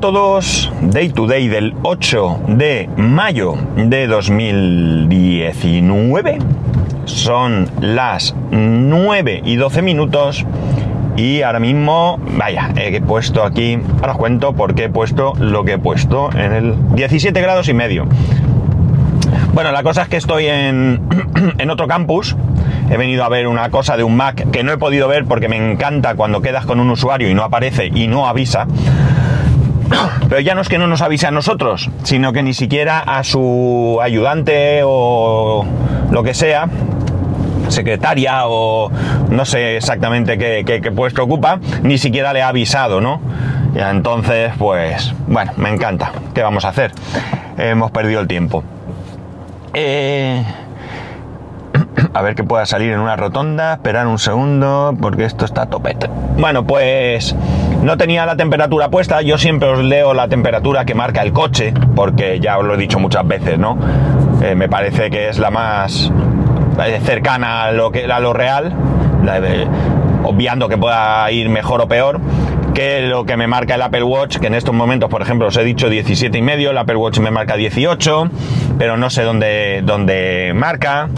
todos, Day to Day del 8 de mayo de 2019. Son las 9 y 12 minutos y ahora mismo, vaya, he puesto aquí, ahora os cuento por qué he puesto lo que he puesto en el 17 grados y medio. Bueno, la cosa es que estoy en, en otro campus, he venido a ver una cosa de un Mac que no he podido ver porque me encanta cuando quedas con un usuario y no aparece y no avisa. Pero ya no es que no nos avise a nosotros, sino que ni siquiera a su ayudante o lo que sea, secretaria o no sé exactamente qué, puesto ocupa, ni siquiera le ha avisado, ¿no? Y entonces, pues, bueno, me encanta. ¿Qué vamos a hacer? Hemos perdido el tiempo. Eh, a ver que pueda salir en una rotonda, esperar un segundo, porque esto está topete. Bueno, pues no tenía la temperatura puesta, yo siempre os leo la temperatura que marca el coche, porque ya os lo he dicho muchas veces, ¿no? Eh, me parece que es la más eh, cercana a lo, que, a lo real, obviando que pueda ir mejor o peor que lo que me marca el Apple Watch, que en estos momentos, por ejemplo, os he dicho 17 y medio, el Apple Watch me marca 18, pero no sé dónde, dónde marca,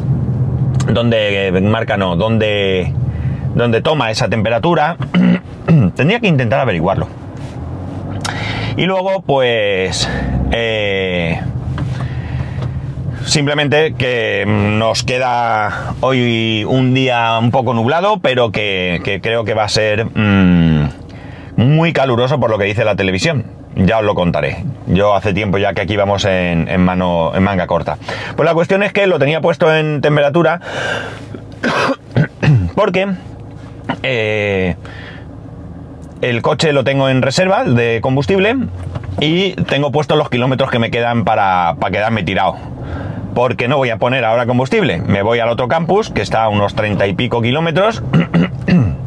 dónde marca no, dónde, dónde toma esa temperatura. Tendría que intentar averiguarlo. Y luego, pues... Eh, simplemente que nos queda hoy un día un poco nublado, pero que, creo que va a ser mm, muy caluroso por lo que dice la televisión. Ya os lo contaré. Yo hace tiempo ya que aquí vamos en, mano, en manga corta. Pues la cuestión es que lo tenía puesto en temperatura porque eh, el coche lo tengo en reserva de combustible y tengo puestos los kilómetros que me quedan para, quedarme tirado. Porque no voy a poner ahora combustible. Me voy al otro campus, que está a unos 30 y pico kilómetros.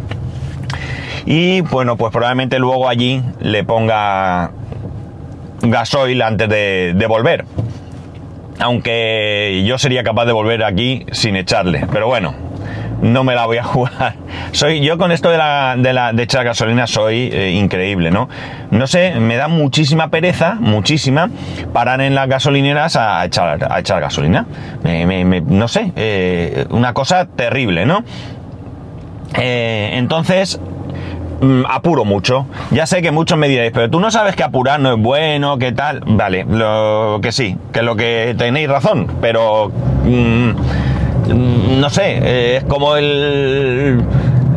y bueno, pues probablemente luego allí le ponga gasoil antes de volver. Aunque yo sería capaz de volver aquí sin echarle. Pero bueno, no me la voy a jugar. Soy, yo con esto de la, de, la, echar gasolina soy eh, increíble, ¿no? No sé, me da muchísima pereza, muchísima, parar en las gasolineras a echar, a echar gasolina. no sé, eh, una cosa terrible, ¿no? Eh, entonces, mm, apuro mucho. Ya sé que muchos me diréis, pero tú no sabes que apurar no es bueno, que tal. Vale, lo que sí, que lo que tenéis razón, pero... Mm, no sé, eh, es como el,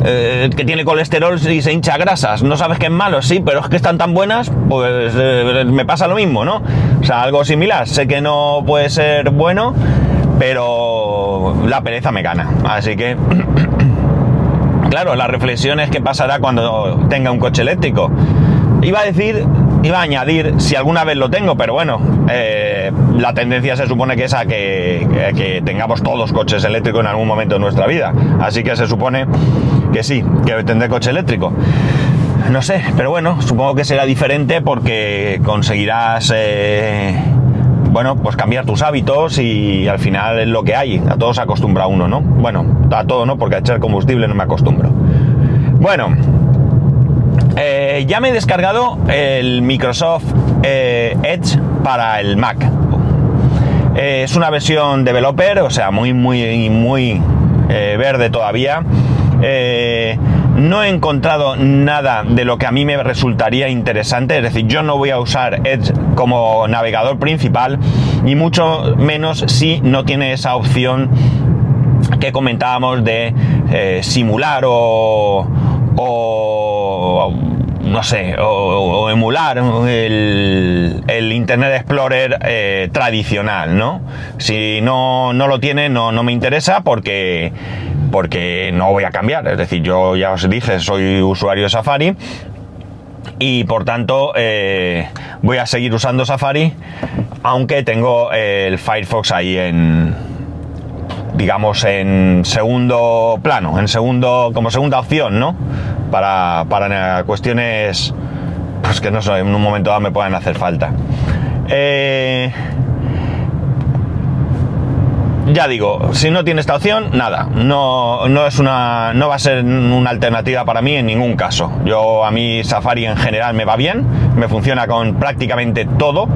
eh, que tiene colesterol y se hincha grasas. No sabes que es malo, sí, pero es que están tan buenas, pues eh, me pasa lo mismo, ¿no? O sea, algo similar. Sé que no puede ser bueno, pero la pereza me gana. Así que, claro, la reflexión es qué pasará cuando tenga un coche eléctrico. Iba a decir Iba a añadir, si alguna vez lo tengo, pero bueno, eh, la tendencia se supone que es a que, tengamos todos coches eléctricos en algún momento de nuestra vida. Así que se supone que sí, que tendré coche eléctrico. No sé, pero bueno, supongo que será diferente porque conseguirás, eh, bueno, pues cambiar tus hábitos y al final es lo que hay. A todos se acostumbra uno, ¿no? Bueno, a todo no, porque a echar combustible no me acostumbro. Bueno, eh, ya me he descargado el Microsoft eh, Edge para el Mac. Eh, es una versión developer, o sea, muy, muy, muy verde todavía. no he encontrado nada de lo que a mí me resultaría interesante, es decir, yo no voy a usar Edge como navegador principal, y mucho menos si no tiene esa opción que comentábamos de simular o no sé, o, emular el, Internet Explorer eh, tradicional, ¿no? Si no, no lo tiene, no, no me interesa porque, porque no voy a cambiar. Es decir, yo ya os dije, soy usuario de Safari y por tanto eh, voy a seguir usando Safari, aunque tengo el Firefox ahí en, digamos, en segundo plano, en segundo, como segunda opción, ¿no? Para, para cuestiones, pues que no sé, en un momento dado me puedan hacer falta. Eh, ya digo, si no tiene esta opción, nada, no, no es una, no va a ser una alternativa para mí en ningún caso. Yo a mí Safari en general me va bien, me funciona con prácticamente todo.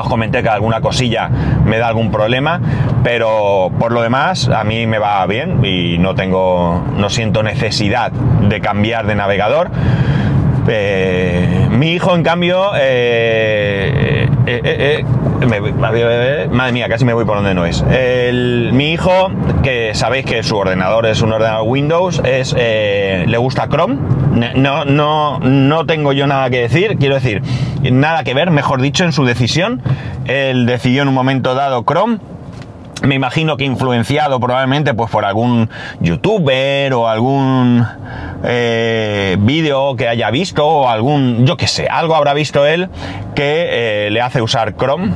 Os comenté que alguna cosilla me da algún problema, pero por lo demás a mí me va bien y no tengo, no siento necesidad de cambiar de navegador. Eh, mi hijo, en cambio, eh, eh, madre mía, casi me voy por donde no es. mi hijo, que sabéis que su ordenador es un ordenador Windows, es, le gusta Chrome. No, no, no tengo yo nada que decir, quiero decir, nada que ver, mejor dicho, en su decisión. Él decidió en un momento dado Chrome me imagino que influenciado probablemente pues por algún youtuber o algún eh, vídeo que haya visto o algún, yo que sé, algo habrá visto él que eh, le hace usar Chrome.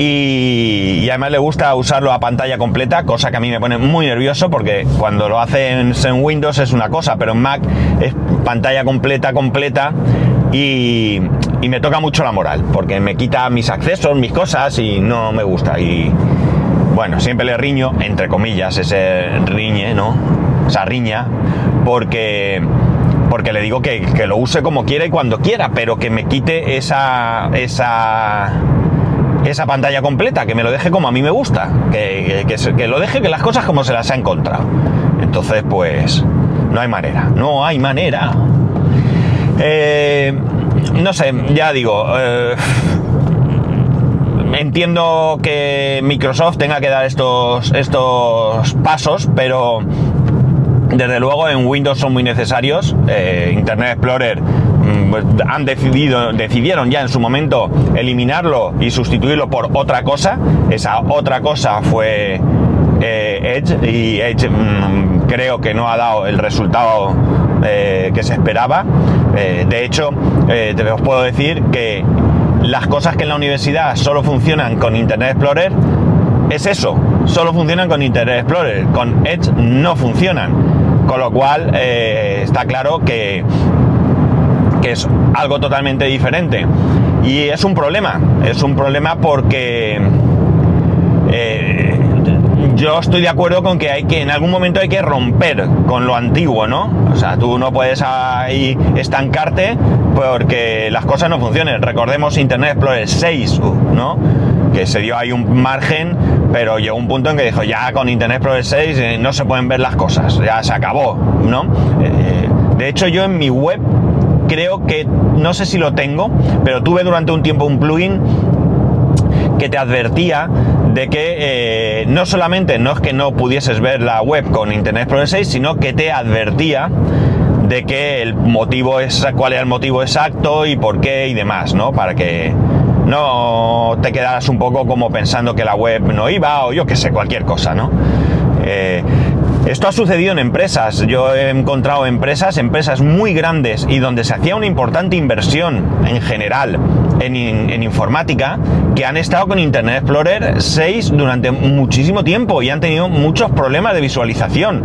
Y, y, además le gusta usarlo a pantalla completa, cosa que a mí me pone muy nervioso porque cuando lo hace en Windows es una cosa, pero en Mac es pantalla completa, completa y, me toca mucho la moral, porque me quita mis accesos, mis cosas y no me gusta. Y bueno, siempre le riño, entre comillas, ese riñe, ¿no? Esa riña, porque, porque le digo que, lo use como quiera y cuando quiera, pero que me quite esa, esa, esa pantalla completa, que me lo deje como a mí me gusta, que, que, que lo deje que las cosas como se las ha encontrado. Entonces, pues, no hay manera, no hay manera. Eh, no sé, ya digo, eh, entiendo que Microsoft tenga que dar estos, estos pasos, pero desde luego en Windows son muy necesarios. Eh, Internet Explorer mm, pues, han decidido, decidieron ya en su momento eliminarlo y sustituirlo por otra cosa. Esa otra cosa fue Edge y Edge mm, creo que no ha dado el resultado que se esperaba. Eh, de hecho, eh, te os puedo decir que las cosas que en la universidad solo funcionan con Internet Explorer es eso, solo funcionan con Internet Explorer, con Edge no funcionan. Con lo cual eh, está claro que, que es algo totalmente diferente. Y es un problema, es un problema porque yo estoy de acuerdo con que hay que en algún momento hay que romper con lo antiguo, ¿no? O sea, tú no puedes ahí estancarte porque las cosas no funcionen. Recordemos Internet Explorer 6, ¿no? Que se dio ahí un margen, pero llegó un punto en que dijo, ya con Internet Explorer 6 eh, no se pueden ver las cosas, ya se acabó, ¿no? Eh, de hecho, yo en mi web creo que, no sé si lo tengo, pero tuve durante un tiempo un plugin que te advertía de que eh, no solamente no es que no pudieses ver la web con Internet Explorer 6, sino que te advertía de que el motivo es cuál era el motivo exacto y por qué y demás, ¿no? Para que no te quedaras un poco como pensando que la web no iba o yo que sé, cualquier cosa, ¿no? Eh, esto ha sucedido en empresas. Yo he encontrado empresas, empresas muy grandes y donde se hacía una importante inversión en general en, informática que han estado con Internet Explorer 6 durante muchísimo tiempo y han tenido muchos problemas de visualización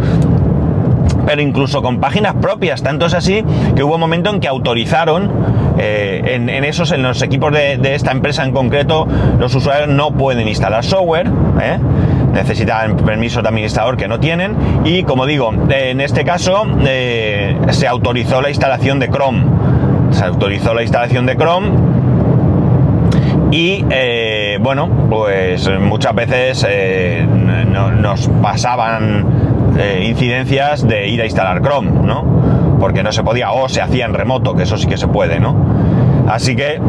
pero incluso con páginas propias. Tanto es así que hubo un momento en que autorizaron eh, en, esos, en los equipos de, esta empresa en concreto, los usuarios no pueden instalar software. ¿eh? necesitan permiso de administrador que no tienen y como digo, en este caso eh, se autorizó la instalación de Chrome. Se autorizó la instalación de Chrome y eh, bueno, pues muchas veces eh, nos pasaban incidencias de ir a instalar Chrome, ¿no? Porque no se podía o se hacía en remoto, que eso sí que se puede, ¿no? Así que,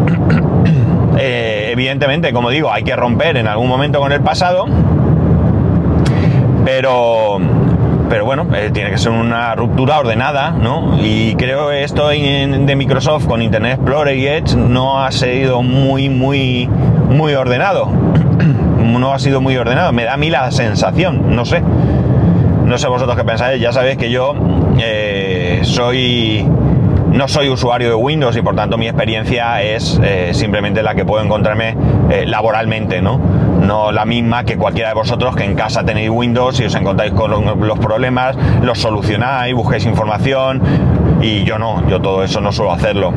evidentemente, como digo, hay que romper en algún momento con el pasado pero, pero bueno, eh, tiene que ser una ruptura ordenada, ¿no? Y creo que esto de Microsoft con Internet Explorer y Edge no ha sido muy, muy, muy ordenado. No ha sido muy ordenado. Me da a mí la sensación, no sé. No sé vosotros qué pensáis. Ya sabéis que yo eh, soy no soy usuario de Windows y por tanto mi experiencia es eh, simplemente la que puedo encontrarme laboralmente, ¿no? no la misma que cualquiera de vosotros que en casa tenéis Windows y os encontráis con los problemas, los solucionáis, busquéis información y yo no, yo todo eso no suelo hacerlo.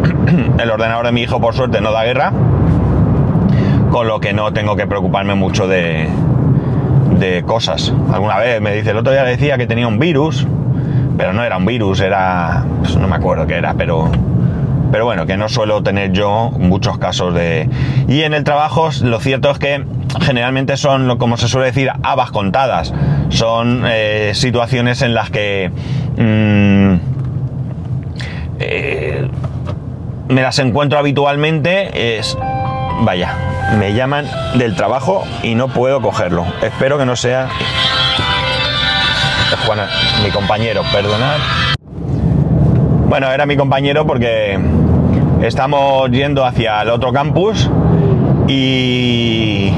El ordenador de mi hijo por suerte no da guerra, con lo que no tengo que preocuparme mucho de, de cosas. Alguna vez me dice, el otro día le decía que tenía un virus, pero no era un virus, era, pues no me acuerdo qué era, pero pero bueno, que no suelo tener yo muchos casos de... Y en el trabajo lo cierto es que generalmente son, como se suele decir, habas contadas. Son eh, situaciones en las que... Mm, eh, me las encuentro habitualmente es... Vaya, me llaman del trabajo y no puedo cogerlo. Espero que no sea... Juana, mi compañero, perdonad. Bueno, era mi compañero porque estamos yendo hacia el otro campus y,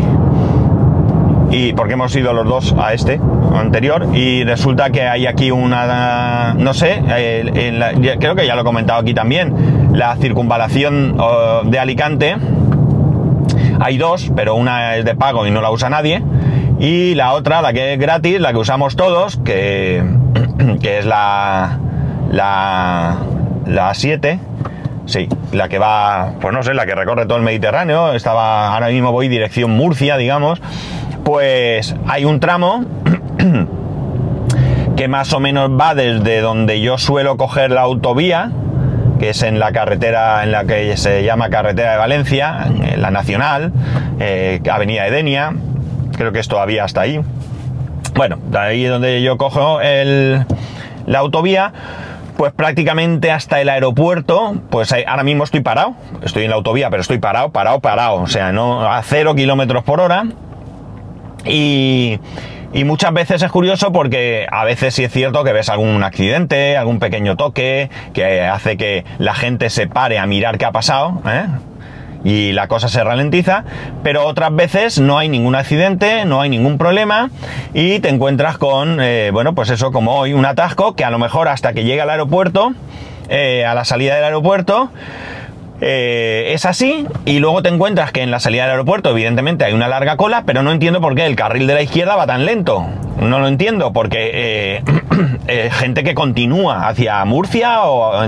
y porque hemos ido los dos a este anterior y resulta que hay aquí una, no sé, creo que ya lo he comentado aquí también, la circunvalación de Alicante. Hay dos, pero una es de pago y no la usa nadie. Y la otra, la que es gratis, la que usamos todos, que, que es la, la, la 7, sí, la que va, pues no sé, la que recorre todo el Mediterráneo, estaba, ahora mismo voy dirección Murcia, digamos, pues hay un tramo que más o menos va desde donde yo suelo coger la autovía, que es en la carretera en la que se llama Carretera de Valencia, en la Nacional, eh, Avenida Edenia, creo que es todavía hasta ahí. Bueno, de ahí donde yo cojo el, la autovía, pues prácticamente hasta el aeropuerto, pues ahora mismo estoy parado, estoy en la autovía, pero estoy parado, parado, parado, o sea, no a cero kilómetros por hora. Y, y muchas veces es curioso porque a veces sí es cierto que ves algún accidente, algún pequeño toque que hace que la gente se pare a mirar qué ha pasado, ¿eh? Y la cosa se ralentiza, pero otras veces no hay ningún accidente, no hay ningún problema y te encuentras con, eh, bueno, pues eso como hoy, un atasco que a lo mejor hasta que llega al aeropuerto, eh, a la salida del aeropuerto, eh, es así y luego te encuentras que en la salida del aeropuerto evidentemente hay una larga cola, pero no entiendo por qué el carril de la izquierda va tan lento. No lo entiendo porque gente que continúa hacia Murcia o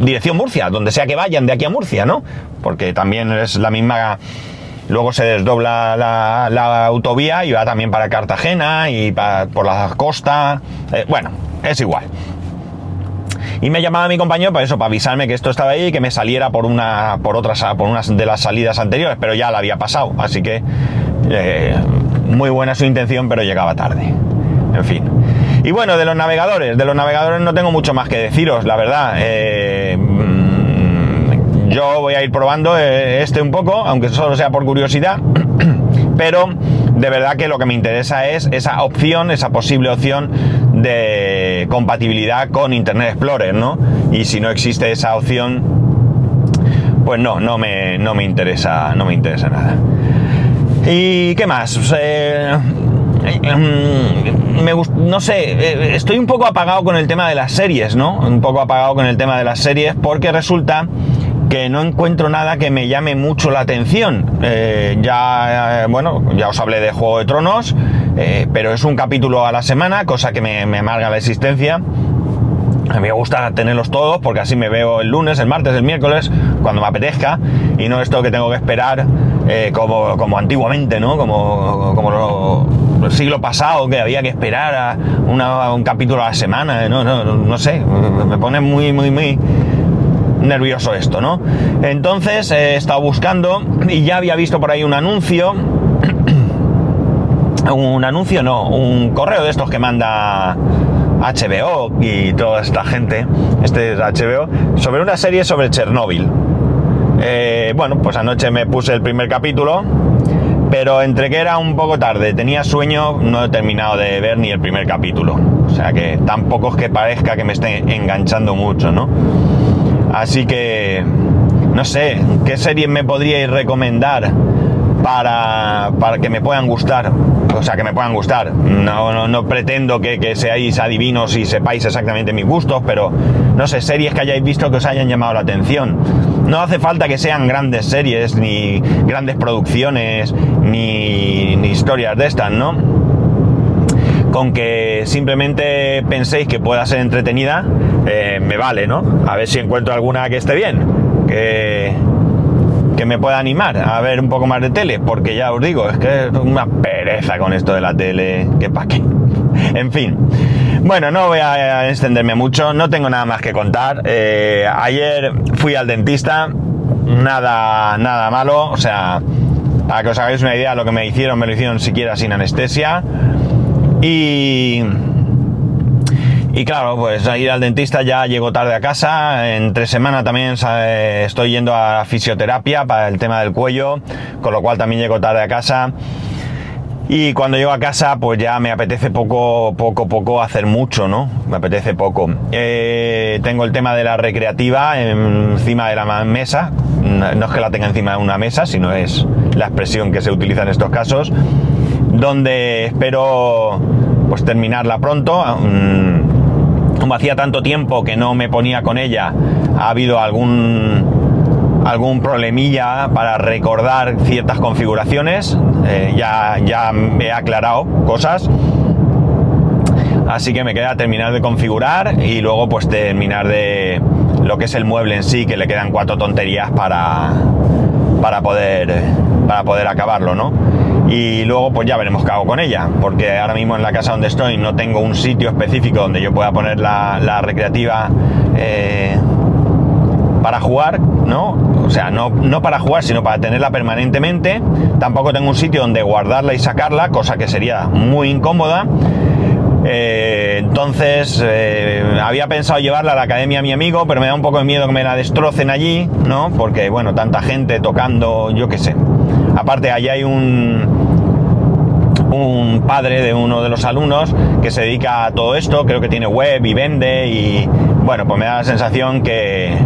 dirección Murcia, donde sea que vayan de aquí a Murcia, ¿no? Porque también es la misma... Luego se desdobla la, autovía y va también para Cartagena y por la costa. Eh, bueno, es igual. Y me llamaba mi compañero para eso, para avisarme que esto estaba ahí y que me saliera por una, por otras, por unas de las salidas anteriores, pero ya la había pasado, así que eh, muy buena su intención, pero llegaba tarde. En fin. Y bueno, de los navegadores, de los navegadores no tengo mucho más que deciros, la verdad. Eh, mm, yo voy a ir probando eh, este un poco, aunque solo sea por curiosidad, pero de verdad que lo que me interesa es esa opción, esa posible opción de compatibilidad con Internet Explorer, ¿no? Y si no existe esa opción, pues no, no me, no me interesa, no me interesa nada. ¿Y qué más? Eh, me no sé, eh, estoy un poco apagado con el tema de las series, ¿no? Un poco apagado con el tema de las series porque resulta que no encuentro nada que me llame mucho la atención. Eh, ya, eh, bueno, ya os hablé de Juego de Tronos, pero es un capítulo a la semana, cosa que me amarga la existencia. A mí me gusta tenerlos todos porque así me veo el lunes, el martes, el miércoles, cuando me apetezca y no esto que tengo que esperar como, como, antiguamente, ¿no? Como, como el siglo pasado que había que esperar a, un capítulo a la semana, no, no, no sé, me pone muy, muy, muy nervioso esto, ¿no? Entonces he estado buscando y ya había visto por ahí un anuncio, un anuncio no, un correo de estos que manda HBO y toda esta gente, este es HBO, sobre una serie sobre Chernóbil. Eh, bueno, pues anoche me puse el primer capítulo pero entre que era un poco tarde, tenía sueño, no he terminado de ver ni el primer capítulo. O sea que tampoco es que parezca que me esté enganchando mucho, ¿no? Así que, no sé, ¿qué series me podríais recomendar para, para que me puedan gustar? O sea, que me puedan gustar. No, no, pretendo que, que, seáis adivinos y sepáis exactamente mis gustos, pero no sé, series que hayáis visto que os hayan llamado la atención. No hace falta que sean grandes series, ni grandes producciones, ni, historias de estas, ¿no? Con que simplemente penséis que pueda ser entretenida, eh, me vale, ¿no? A ver si encuentro alguna que esté bien. Que, que me pueda animar a ver un poco más de tele, porque ya os digo, es que es una pereza con esto de la tele, que pa' qué. en fin. Bueno, no voy a extenderme mucho, no tengo nada más que contar. Eh, ayer fui al dentista, nada, nada malo, o sea, para que os hagáis una idea, lo que me hicieron, me lo hicieron siquiera sin anestesia. Y y claro, pues a ir al dentista ya llego tarde a casa. En tres semanas también estoy yendo a fisioterapia para el tema del cuello, con lo cual también llego tarde a casa. Y cuando llego a casa, pues ya me apetece poco, poco, poco hacer mucho, ¿no? Me apetece poco. Eh, tengo el tema de la recreativa encima de la mesa. No es que la tenga encima de una mesa, sino es la expresión que se utiliza en estos casos. Donde espero pues terminarla pronto. Como hacía tanto tiempo que no me ponía con ella, ha habido algún, algún problemilla para recordar ciertas configuraciones. Eh, ya, ya he aclarado cosas. Así que me queda terminar de configurar y luego pues terminar de lo que es el mueble en sí, que le quedan cuatro tonterías para, para, poder, para poder acabarlo, ¿no? Y luego pues ya veremos qué hago con ella, porque ahora mismo en la casa donde estoy no tengo un sitio específico donde yo pueda poner la, recreativa eh, para jugar, ¿no? O sea, no, no, para jugar, sino para tenerla permanentemente. Tampoco tengo un sitio donde guardarla y sacarla, cosa que sería muy incómoda. Eh, entonces, eh, había pensado llevarla a la academia a mi amigo, pero me da un poco de miedo que me la destrocen allí, ¿no? Porque, bueno, tanta gente tocando, yo qué sé. Aparte, allí hay un, un padre de uno de los alumnos que se dedica a todo esto, creo que tiene web y vende y bueno, pues me da la sensación que,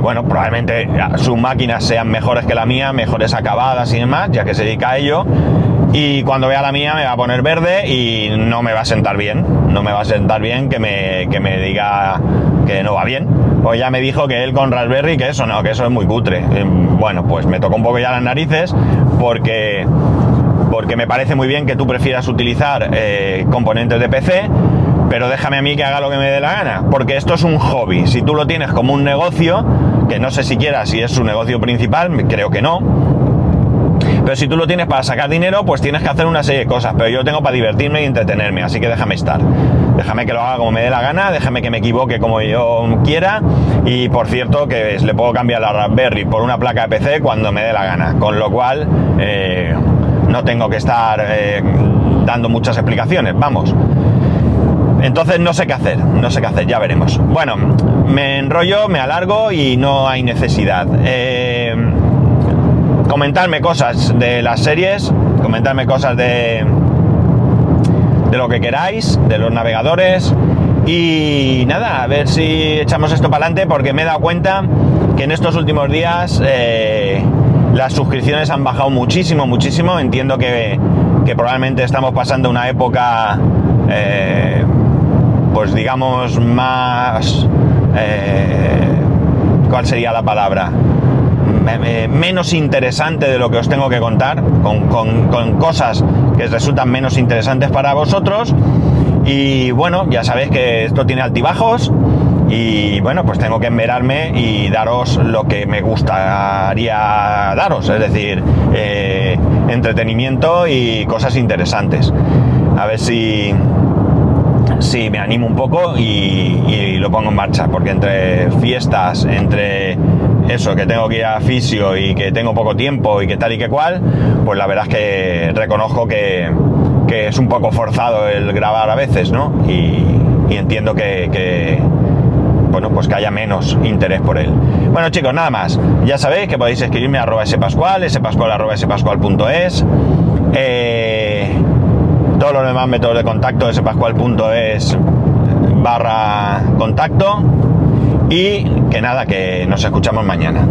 bueno, probablemente sus máquinas sean mejores que la mía, mejores acabadas y demás, ya que se dedica a ello. Y cuando vea la mía me va a poner verde y no me va a sentar bien. No me va a sentar bien que me, que me diga que no va bien. Pues ya me dijo que él con Raspberry, que eso no, que eso es muy cutre. Bueno, pues me tocó un poco ya las narices porque, porque me parece muy bien que tú prefieras utilizar eh, componentes de PC, pero déjame a mí que haga lo que me dé la gana, porque esto es un hobby. Si tú lo tienes como un negocio, que no sé siquiera si es su negocio principal, creo que no, pero si tú lo tienes para sacar dinero, pues tienes que hacer una serie de cosas. Pero yo tengo para divertirme y entretenerme, así que déjame estar. Déjame que lo haga como me dé la gana, déjame que me equivoque como yo quiera. Y por cierto, que le puedo cambiar la Raspberry por una placa de PC cuando me dé la gana. Con lo cual, eh, no tengo que estar eh, dando muchas explicaciones. Vamos. Entonces no sé qué hacer, no sé qué hacer, ya veremos. Bueno, me enrollo, me alargo y no hay necesidad. Eh, comentarme cosas de las series, comentarme cosas de, de lo que queráis, de los navegadores. Y nada, a ver si echamos esto para adelante porque me he dado cuenta que en estos últimos días eh, las suscripciones han bajado muchísimo, muchísimo. Entiendo que, probablemente estamos pasando una época, eh, pues digamos, más... Eh, ¿Cuál sería la palabra? menos interesante de lo que os tengo que contar, con, cosas que resultan menos interesantes para vosotros. Y bueno, ya sabéis que esto tiene altibajos y bueno, pues tengo que enverarme y daros lo que me gustaría daros, es decir, eh, entretenimiento y cosas interesantes. A ver si, si me animo un poco y, lo pongo en marcha, porque entre fiestas, entre eso, que tengo que ir a fisio y que tengo poco tiempo y que tal y que cual, pues la verdad es que reconozco que, es un poco forzado el grabar a veces, ¿no? Y, entiendo que, bueno, pues que haya menos interés por él. Bueno chicos, nada más. Ya sabéis que podéis escribirme a arroba spascual, spascual. Eh, todos los demás métodos de contacto, spascual.es barra contacto. Y que nada, que nos escuchamos mañana.